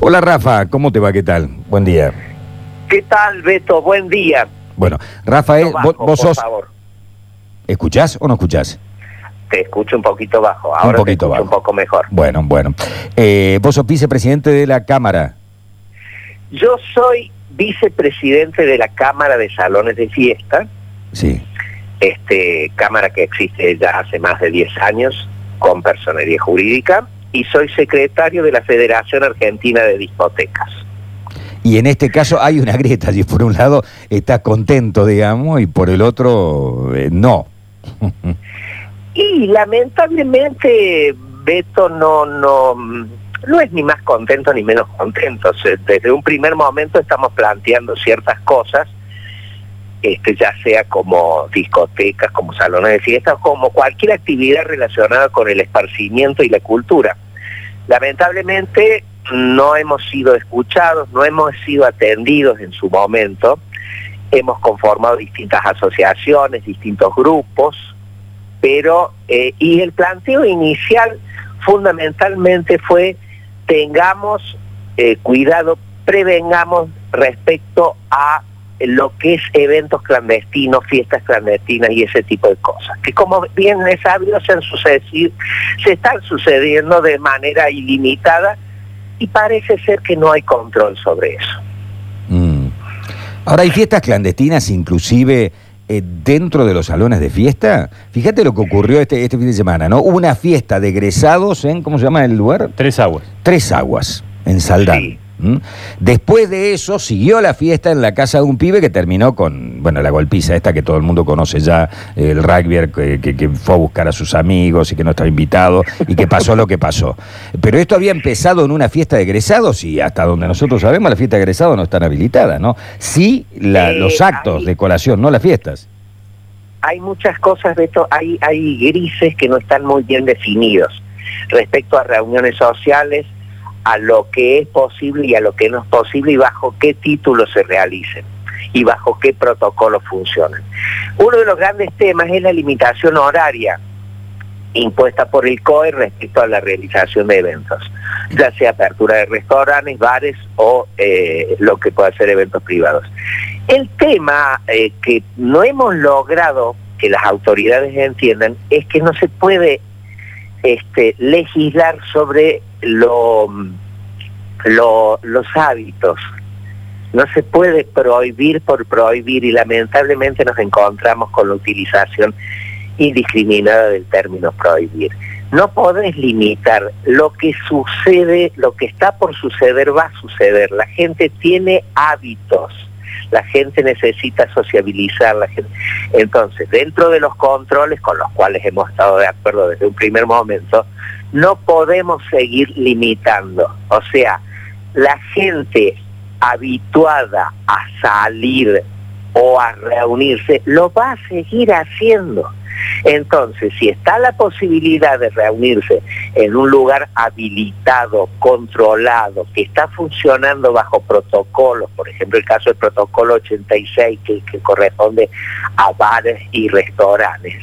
Hola Rafa, ¿cómo te va? ¿Qué tal? Buen día. ¿Qué tal, Beto? Buen día. Bueno, Rafael, Bajo, vos, vos por sos... favor. ¿Escuchás o no escuchás? Te escucho un poquito bajo. Ahora un poquito bajo. un poco mejor. Bueno, bueno. Eh, vos sos vicepresidente de la Cámara. Yo soy vicepresidente de la Cámara de Salones de Fiesta, Sí. este cámara que existe ya hace más de 10 años con personería jurídica, y soy secretario de la Federación Argentina de Discotecas. Y en este caso hay una grieta, y por un lado estás contento, digamos, y por el otro eh, no. Y lamentablemente Beto no no no es ni más contento ni menos contento. Desde un primer momento estamos planteando ciertas cosas, este ya sea como discotecas, como salones de fiestas, como cualquier actividad relacionada con el esparcimiento y la cultura. Lamentablemente no hemos sido escuchados, no hemos sido atendidos en su momento. Hemos conformado distintas asociaciones, distintos grupos, pero eh, y el planteo inicial fundamentalmente fue tengamos eh, cuidado, prevengamos respecto a lo que es eventos clandestinos, fiestas clandestinas y ese tipo de cosas, que como bien es sabido se, han sucedido, se están sucediendo de manera ilimitada y parece ser que no hay control sobre eso. Mm. Ahora hay fiestas clandestinas inclusive eh, dentro de los salones de fiesta. Fíjate lo que ocurrió este, este fin de semana, ¿no? Hubo una fiesta de egresados en, ¿cómo se llama el lugar? Tres aguas. Tres Aguas, en Saldán. Sí. ¿Mm? Después de eso siguió la fiesta en la casa de un pibe que terminó con, bueno, la golpiza esta que todo el mundo conoce ya, el rugby que, que- que fue a buscar a sus amigos y que no estaba invitado y que pasó lo que pasó. Pero esto había empezado en una fiesta de egresados y hasta donde nosotros sabemos las fiestas de egresados no están habilitadas, ¿no? Sí la- Eh, los actos de colación, no las fiestas. hay muchas cosas, Beto, hay, hay grises que no están muy bien definidos respecto a reuniones sociales, a lo que es posible y a lo que no es posible y bajo qué títulos se realicen y bajo qué protocolos funcionan. Uno de los grandes temas es la limitación horaria impuesta por el COE respecto a la realización de eventos, ya sea apertura de restaurantes, bares o eh, lo que pueda ser eventos privados. El tema eh, que no hemos logrado que las autoridades entiendan es que no se puede este, legislar sobre lo, lo- los hábitos. No se puede prohibir por prohibir y lamentablemente nos encontramos con la utilización indiscriminada del término prohibir. No podés limitar lo que sucede, lo que está por suceder va a suceder. La gente tiene hábitos, la gente necesita sociabilizar, la gente... Entonces, dentro de los controles con los cuales hemos estado de acuerdo desde un primer momento, no podemos seguir limitando. O sea, la gente habituada a salir o a reunirse, lo va a seguir haciendo. Entonces, si está la posibilidad de reunirse en un lugar habilitado, controlado, que está funcionando bajo protocolos, por ejemplo el caso del protocolo 86 que, corresponde a bares y restaurantes,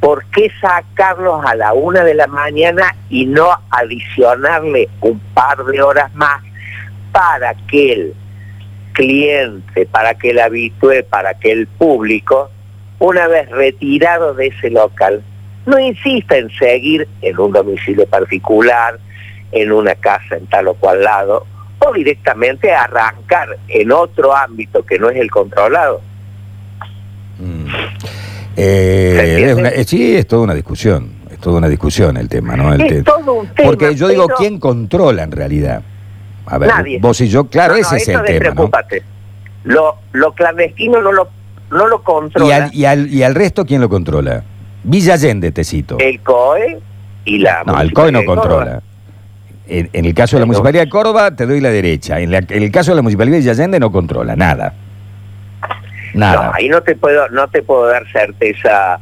¿por qué sacarlos a la una de la mañana y no adicionarle un par de horas más para que el cliente, para que el habitué, para que el público, una vez retirado de ese local, no insista en seguir en un domicilio particular, en una casa en tal o cual lado, o directamente arrancar en otro ámbito que no es el controlado. Mm. Eh, es una- eh, sí, es toda una discusión. Es toda una discusión el tema, ¿no? El Es te- todo un tema, Porque yo digo, ¿quién controla en realidad? A ver, Nadie. vos y yo, claro, No, no, ese es el tema, ¿no? Lo, lo clandestino no lo, no lo ¿Y controla al, y, al, ¿Y al resto quién lo controla? Villa Allende, te cito. el COE y la no, el COE no controla. En, en el caso de la Municipalidad de Córdoba, te doy la derecha. En, la- en el caso de la Municipalidad de Villa Allende, no controla nada. Nada. No, ahí no te puedo, no te puedo dar certeza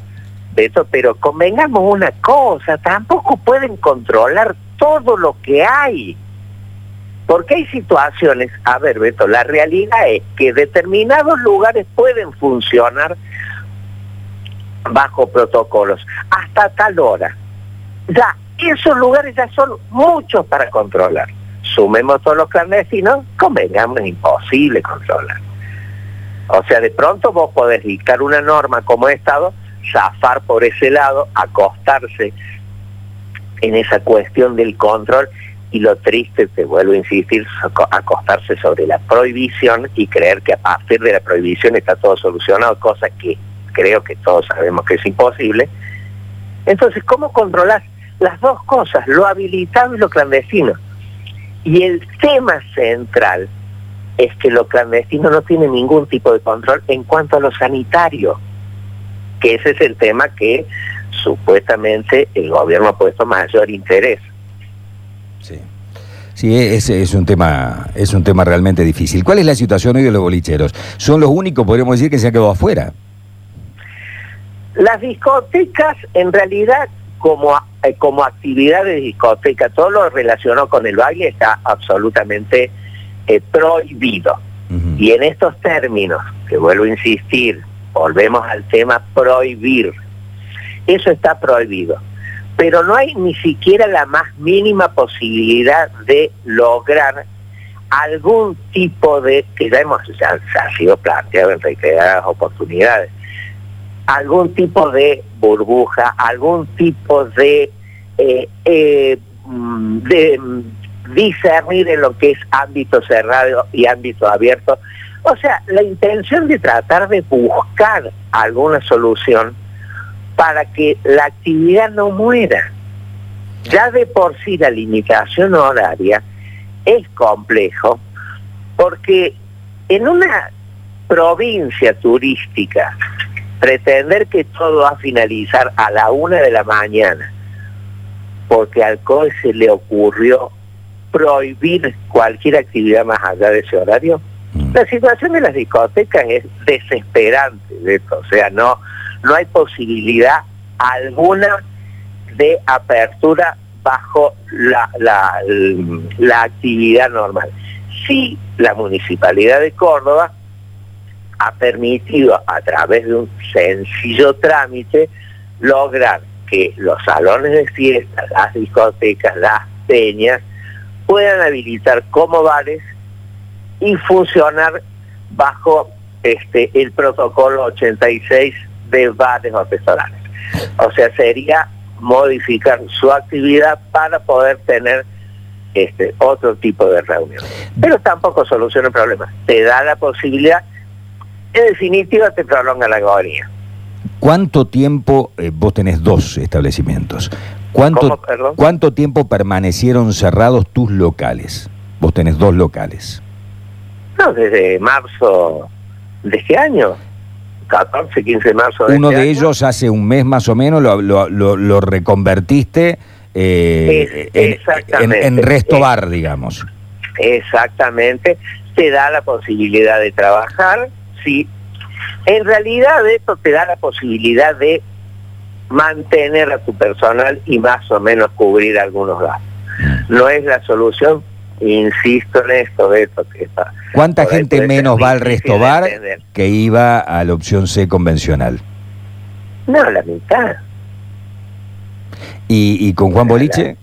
de eso, pero convengamos una cosa, tampoco pueden controlar todo lo que hay. Porque hay situaciones, a ver Beto, la realidad es que determinados lugares pueden funcionar bajo protocolos hasta tal hora. Ya, esos lugares ya son muchos para controlar. sumemos todos los clandestinos, convengamos, es imposible controlar. O sea, de pronto vos podés dictar una norma como Estado, zafar por ese lado, acostarse en esa cuestión del control y lo triste, te vuelvo a insistir, acostarse sobre la prohibición y creer que a partir de la prohibición está todo solucionado, cosa que creo que todos sabemos que es imposible. Entonces, ¿cómo controlar las dos cosas, lo habilitado y lo clandestino? Y el tema central es que lo clandestino no tiene ningún tipo de control en cuanto a lo sanitario, que ese es el tema que supuestamente el gobierno ha puesto mayor interés. Sí. Ese es un tema, es un tema realmente difícil. ¿Cuál es la situación hoy de los bolicheros? Son los únicos, podríamos decir, que se han quedado afuera. Las discotecas, en realidad, como, eh, como actividad de discoteca, todo lo relacionado con el baile está absolutamente eh, prohibido. Y en estos términos, que vuelvo a insistir, volvemos al tema prohibir, eso está prohibido pero no hay ni siquiera la más mínima posibilidad de lograr algún tipo de, que ya hemos, ya, ha sido planteado en reiteradas oportunidades, algún tipo de burbuja, algún tipo de, eh, eh, mm, de discernir en lo que es ámbito cerrado y ámbito abierto. O sea, la intención de tratar de buscar alguna solución para que la actividad no muera. Ya de por sí la limitación horaria es complejo porque en una provincia turística pretender que todo va a finalizar a la una de la mañana porque al COE se le ocurrió prohibir cualquier actividad más allá de ese horario, mm. la situación de las discotecas es desesperante de esto, o sea, no, no hay posibilidad alguna de apertura bajo la, la, actividad normal. Sí, la Municipalidad de Córdoba ha permitido a través de un sencillo trámite lograr que los salones de fiesta, las discotecas, las peñas, puedan habilitar como bares y funcionar bajo este el protocolo 86 de bares o restaurantes. O sea, sería modificar su actividad para poder tener este otro tipo de reunión. Pero tampoco soluciona el problema. Te da la posibilidad, en definitiva te prolonga la agonía. ¿Cuánto tiempo, eh, vos tenés dos establecimientos, ¿cuánto, ¿cuánto tiempo permanecieron cerrados tus locales? Vos tenés dos locales. No, desde marzo de este año. 14, 15 de marzo. De Uno este de ellos hace un mes más o menos lo, lo, reconvertiste eh, en, en, resto bar, digamos. Exactamente. Te da la posibilidad de trabajar, sí. En realidad esto te da la posibilidad de mantener a tu personal y más o menos cubrir algunos gastos. Mm. No es la solución, insisto en esto, Beto, que está... ¿Cuánta gente menos va al restobar que iba a la opción C convencional? No, la mitad. ¿Y, con Juan Boliche?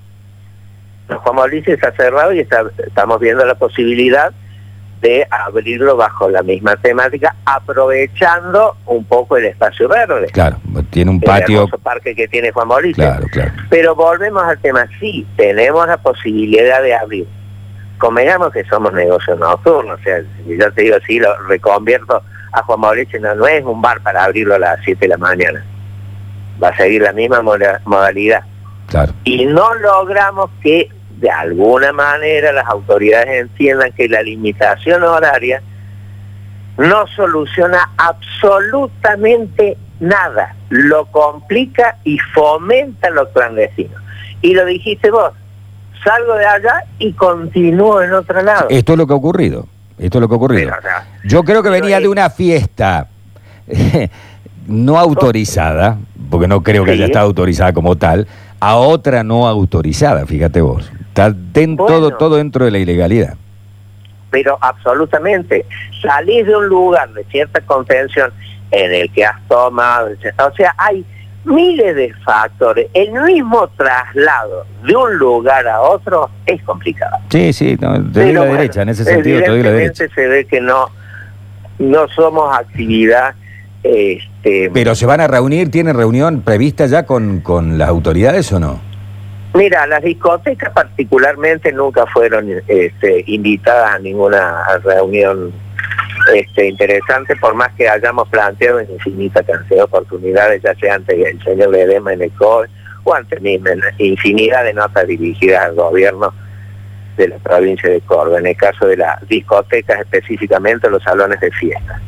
Juan Boliche está cerrado y estamos viendo la posibilidad de abrirlo bajo la misma temática, aprovechando un poco el espacio verde. Claro, tiene un patio. El parque que tiene Juan Boliche. Claro, claro. Pero volvemos al tema, sí, tenemos la posibilidad de abrir convengamos que somos negocios nocturnos, o sea, si yo te digo así, lo reconvierto a Juan Mauricio, no, es un bar para abrirlo a las 7 de la mañana, va a seguir la misma modalidad. Claro. Y no logramos que de alguna manera las autoridades entiendan que la limitación horaria no soluciona absolutamente nada, lo complica y fomenta lo clandestino. Y lo dijiste vos, salgo de allá y continúo en otro lado. Esto es lo que ha ocurrido. Esto es lo que ha ocurrido. Yo creo que venía de una fiesta no autorizada, porque no creo que haya estado autorizada como tal, a otra no autorizada, fíjate vos. Está todo, todo dentro de la ilegalidad. Pero absolutamente. Salís de un lugar de cierta contención en el que has tomado, o sea, hay miles de factores. El mismo traslado de un lugar a otro es complicado. Sí, sí, no, te doy la bueno, derecha, en ese sentido te doy la derecha. se ve que no, no somos actividad este, Pero se van a reunir, ¿tienen reunión prevista ya con, con las autoridades o no? Mira, las discotecas particularmente nunca fueron este, invitadas a ninguna reunión este, interesante, por más que hayamos planteado en infinita cantidad de oportunidades, ya sea ante el señor Ledema en el COE o ante mismo infinidad de notas dirigidas al gobierno de la provincia de Córdoba, en el caso de las discotecas específicamente, los salones de fiesta.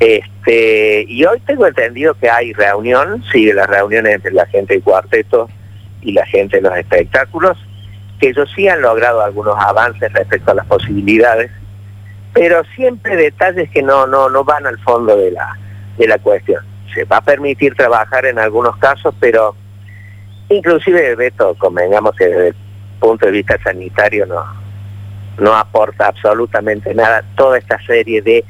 Este, y hoy tengo entendido que hay reunión, sigue las reuniones entre la gente del cuarteto y la gente de los espectáculos, que ellos sí han logrado algunos avances respecto a las posibilidades, pero siempre detalles que no, no, no van al fondo de la, de la cuestión. Se va a permitir trabajar en algunos casos, pero inclusive, Beto, convengamos que desde el punto de vista sanitario no, no aporta absolutamente nada toda esta serie de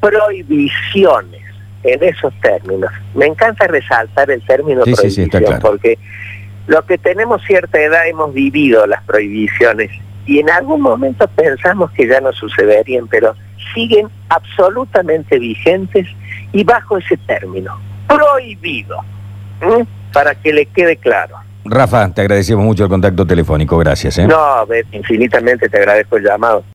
prohibiciones en esos términos. Me encanta resaltar el término Sí, sí, sí, está prohibición claro. porque los que tenemos cierta edad hemos vivido las prohibiciones y en algún momento pensamos que ya no sucederían, pero siguen absolutamente vigentes y bajo ese término, prohibido, para que le quede claro. Rafa, te agradecemos mucho el contacto telefónico, gracias. ¿eh? No, infinitamente te agradezco el llamado.